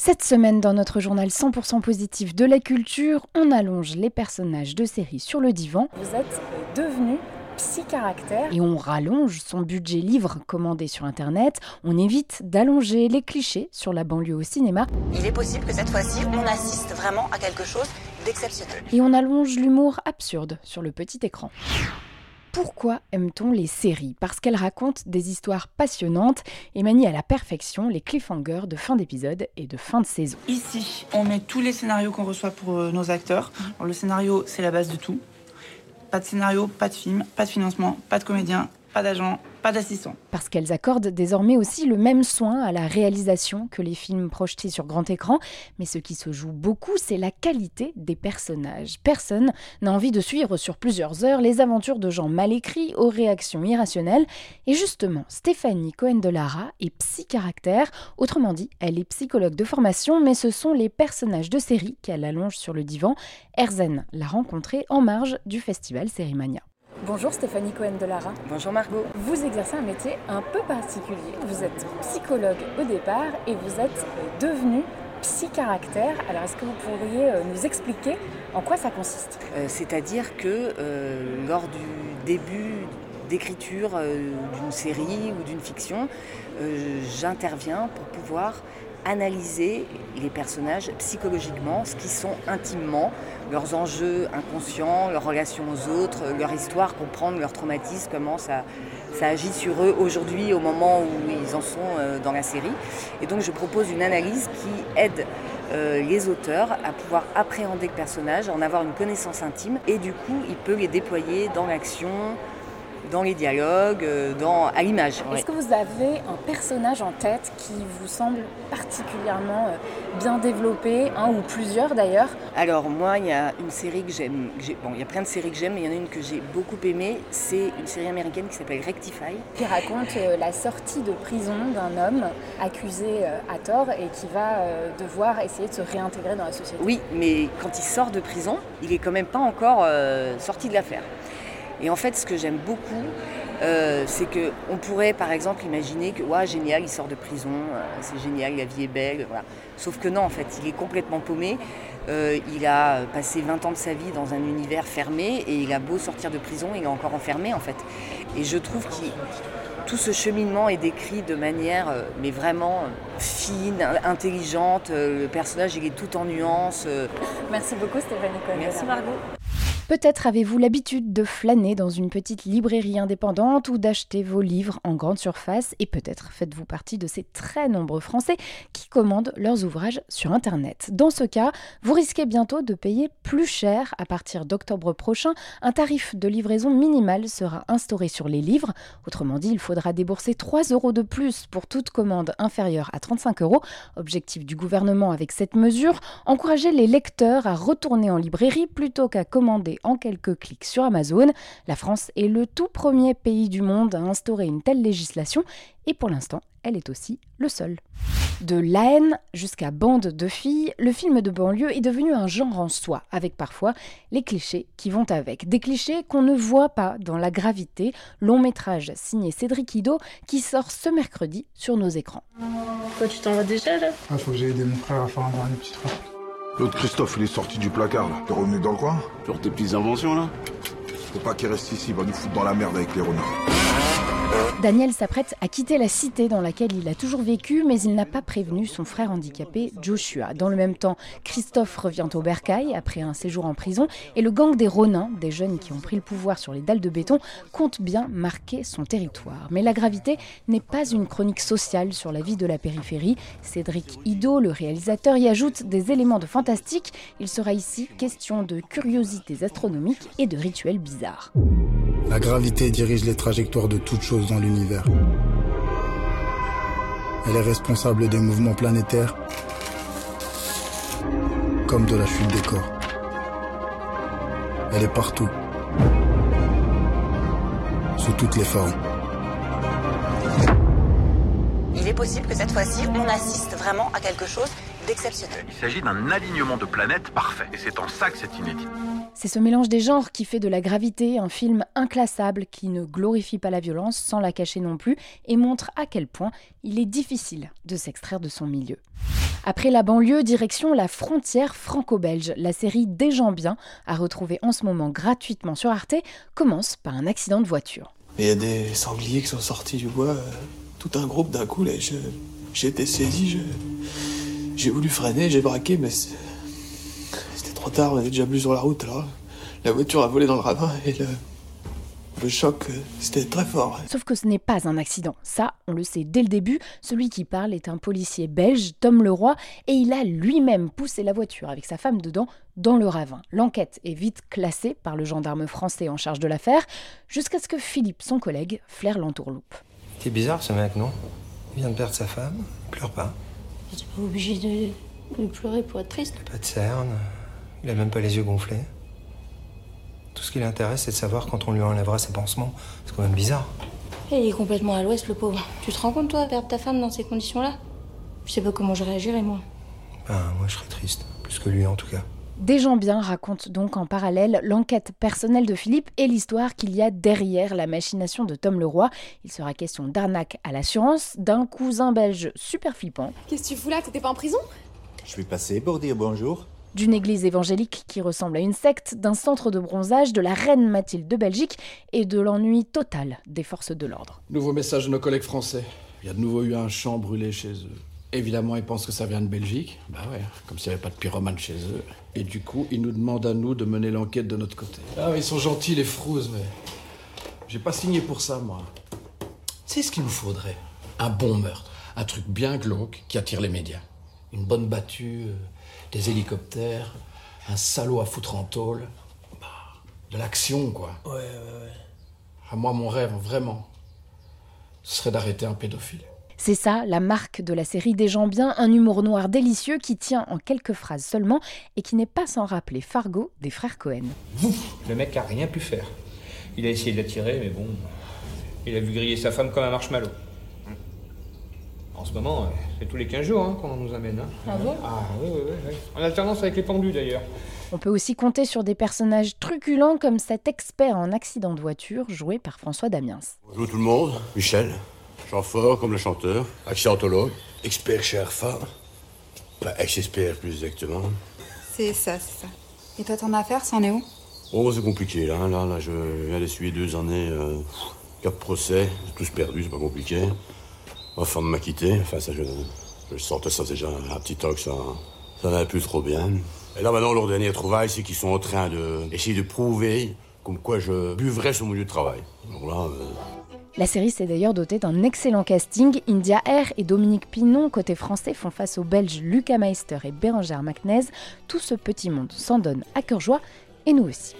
Cette semaine, dans notre journal 100% positif de la culture, on allonge les personnages de série sur le divan. Vous êtes devenu psy-caractère. Et on rallonge son budget livre commandé sur Internet. On évite d'allonger les clichés sur la banlieue au cinéma. Il est possible que cette fois-ci, on assiste vraiment à quelque chose d'exceptionnel. Et on allonge l'humour absurde sur le petit écran. Pourquoi aime-t-on les séries? Parce qu'elles racontent des histoires passionnantes et manient à la perfection les cliffhangers de fin d'épisode et de fin de saison. Ici, on met tous les scénarios qu'on reçoit pour euh, nos acteurs. Le scénario, c'est la base de tout. Pas de scénario, pas de film, pas de financement, pas de comédien, pas d'agent, pas d'assistant. Parce qu'elles accordent désormais aussi le même soin à la réalisation que les films projetés sur grand écran. Mais ce qui se joue beaucoup, c'est la qualité des personnages. Personne n'a envie de suivre sur plusieurs heures les aventures de gens mal écrits aux réactions irrationnelles. Et justement, Stéphanie Cohen de Lara est psy-caractère. Autrement dit, elle est psychologue de formation, mais ce sont les personnages de série qu'elle allonge sur le divan. Erzen l'a rencontrée en marge du festival Sérimania. Bonjour Stéphanie Cohen de Lara. Bonjour Margot. Vous exercez un métier un peu particulier. Vous êtes psychologue au départ et vous êtes devenu psy-caractère. Alors est-ce que vous pourriez euh, nous expliquer en quoi ça consiste? Euh, C'est-à-dire que euh, lors du début d'écriture euh, d'une série ou d'une fiction, j'interviens pour pouvoir analyser les personnages psychologiquement, ce qu'ils sont intimement, leurs enjeux inconscients, leurs relations aux autres, leur histoire, comprendre leur traumatisme, comment ça, ça agit sur eux aujourd'hui au moment où ils en sont euh, dans la série. Et donc je propose une analyse qui aide euh, les auteurs à pouvoir appréhender le personnage, en avoir une connaissance intime et du coup il peut les déployer dans l'action, dans les dialogues, euh, dans, à l'image. Est-ce que vous avez un personnage en tête qui vous semble particulièrement euh, bien développé, un ou plusieurs d'ailleurs? Alors moi, il y a une série que j'aime. Bon, il y a plein de séries que j'aime, mais il y en a une que j'ai beaucoup aimée. C'est une série américaine qui s'appelle Rectify. qui raconte euh, la sortie de prison d'un homme accusé euh, à tort et qui va euh, devoir essayer de se réintégrer dans la société. Oui, mais quand il sort de prison, il est quand même pas encore sorti de l'affaire. Et en fait, ce que j'aime beaucoup, euh, c'est que on pourrait, par exemple, imaginer que, ouais, génial, il sort de prison, euh, c'est génial, la vie est belle, voilà. Sauf que non, en fait, il est complètement paumé. Euh, il a passé 20 ans de sa vie dans un univers fermé et il a beau sortir de prison, il est encore enfermé, en fait. Et je trouve que tout ce cheminement est décrit de manière, mais vraiment fine, intelligente. Le personnage, il est tout en nuances. Merci beaucoup Stéphanie Cohen. Merci Margot. Peut-être avez-vous l'habitude de flâner dans une petite librairie indépendante ou d'acheter vos livres en grande surface et peut-être faites-vous partie de ces très nombreux Français qui commandent leurs ouvrages sur Internet. Dans ce cas, vous risquez bientôt de payer plus cher. À partir d'octobre prochain, un tarif de livraison minimal sera instauré sur les livres. Autrement dit, il faudra débourser 3 euros de plus pour toute commande inférieure à 35 euros. Objectif du gouvernement avec cette mesure, encourager les lecteurs à retourner en librairie plutôt qu'à commander en quelques clics sur Amazon. La France est le tout premier pays du monde à instaurer une telle législation et pour l'instant, elle est aussi le seul. De la haine jusqu'à bande de filles, le film de banlieue est devenu un genre en soi, avec parfois les clichés qui vont avec. Des clichés qu'on ne voit pas dans La Gravité, long métrage signé Cédric Ido, qui sort ce mercredi sur nos écrans. Quoi, tu t'en vas déjà là? Ah, faut que j'aille aider mon frère à faire un dernier petit truc. L'autre Christophe, il est sorti du placard, là. T'es revenu dans le coin? Sur tes petites inventions là? Faut pas qu'il reste ici, il va nous foutre dans la merde avec les renards. Daniel s'apprête à quitter la cité dans laquelle il a toujours vécu, mais il n'a pas prévenu son frère handicapé Joshua. Dans le même temps, Christophe revient au bercail après un séjour en prison et le gang des Ronins, des jeunes qui ont pris le pouvoir sur les dalles de béton, compte bien marquer son territoire. Mais la gravité n'est pas une chronique sociale sur la vie de la périphérie. Cédric Ido, le réalisateur, y ajoute des éléments de fantastique. Il sera ici question de curiosités astronomiques et de rituels bizarres. La gravité dirige les trajectoires de toutes choses dans l'univers. Elle est responsable des mouvements planétaires comme de la chute des corps. Elle est partout. Sous toutes les formes. Il est possible que cette fois-ci, on assiste vraiment à quelque chose d'exceptionnel. Il s'agit d'un alignement de planètes parfait, et c'est en ça que c'est inédit. C'est ce mélange des genres qui fait de La Gravité un film inclassable qui ne glorifie pas la violence sans la cacher non plus et montre à quel point il est difficile de s'extraire de son milieu. Après la banlieue, direction la frontière franco-belge. La série Des gens bien, à retrouver en ce moment gratuitement sur Arte, commence par un accident de voiture. Il y a des sangliers qui sont sortis du bois, euh, tout un groupe d'un coup. Là, je, j'ai été saisi, je, j'ai voulu freiner, j'ai braqué, mais c'est- c'était trop tard, on était déjà plus sur la route. Alors, la voiture a volé dans le ravin et le, le choc, euh, c'était très fort. Sauf que ce n'est pas un accident. Ça, on le sait dès le début. Celui qui parle est un policier belge, Tom Leroy, et il a lui-même poussé la voiture avec sa femme dedans dans le ravin. L'enquête est vite classée par le gendarme français en charge de l'affaire, jusqu'à ce que Philippe, son collègue, flaire l'entourloupe. T'es bizarre ce mec, non? Il vient de perdre sa femme, il pleure pas. J'étais pas obligée de, de pleurer pour être triste. Pas de cerne, il a même pas les yeux gonflés. Tout ce qui l'intéresse, c'est de savoir quand on lui enlèvera ses pansements. C'est quand même bizarre. Et il est complètement à l'ouest, le pauvre. Tu te rends compte, toi, perdre ta femme dans ces conditions-là? Je sais pas comment je réagirais, moi. Ben, moi, je serais triste. Plus que lui, en tout cas. Des gens bien racontent donc en parallèle l'enquête personnelle de Philippe et l'histoire qu'il y a derrière la machination de Tom Leroy. Il sera question d'arnaque à l'assurance, d'un cousin belge super flippant, Qu'est-ce que tu fous là? T'étais pas en prison? Je suis passé pour dire bonjour. d'une église évangélique qui ressemble à une secte, d'un centre de bronzage, de la reine Mathilde de Belgique et de l'ennui total des forces de l'ordre. Nouveau message de nos collègues français. Il y a de nouveau eu un champ brûlé chez eux. Évidemment, ils pensent que ça vient de Belgique. Bah ouais, comme s'il n'y avait pas de pyromane chez eux. Et du coup, ils nous demandent à nous de mener l'enquête de notre côté. Ah, ils sont gentils, les frouzes, mais. J'ai pas signé pour ça, moi. C'est ce qu'il nous faudrait. Un bon meurtre. Un truc bien glauque qui attire les médias. Une bonne battue, euh, des hélicoptères, un salaud à foutre en tôle. Bah, de l'action, quoi. Ouais, ouais, ouais. À moi, mon rêve, vraiment, ce serait d'arrêter un pédophile. C'est ça, la marque de la série Des gens bien, un humour noir délicieux qui tient en quelques phrases seulement et qui n'est pas sans rappeler Fargo des frères Cohen. Le mec a rien pu faire. Il a essayé de la tirer, mais bon. Il a vu griller sa femme comme un marshmallow. En ce moment, c'est tous les 15 jours hein, qu'on nous amène. hein. Ah bon? Ah oui, oui, oui, oui. En alternance avec les pendus d'ailleurs. On peut aussi compter sur des personnages truculents comme cet expert en accident de voiture joué par François Damiens. Bonjour tout le monde, Michel. Chant fort comme le chanteur, accidentologue, expert chez Arfa. Enfin, ex-expert plus exactement. C'est ça, c'est ça. Et toi, ton affaire, c'en est où? Oh, c'est compliqué là, là, là, je viens d'essuyer deux années, euh, quatre procès, tous perdus, c'est pas compliqué. Enfin, de m'acquitter, enfin ça je, je sentais ça déjà un petit temps que ça, ça n'allait plus trop bien. Et là maintenant, leur dernière trouvaille, c'est qu'ils sont en train de essayer de prouver comme quoi je buvrais sur mon lieu de travail. Donc là, euh, La série s'est d'ailleurs dotée d'un excellent casting. India Air et Dominique Pinon, côté français, font face aux Belges Lucas Meister et Bérangère Macnez. Tout ce petit monde s'en donne à cœur joie, et nous aussi.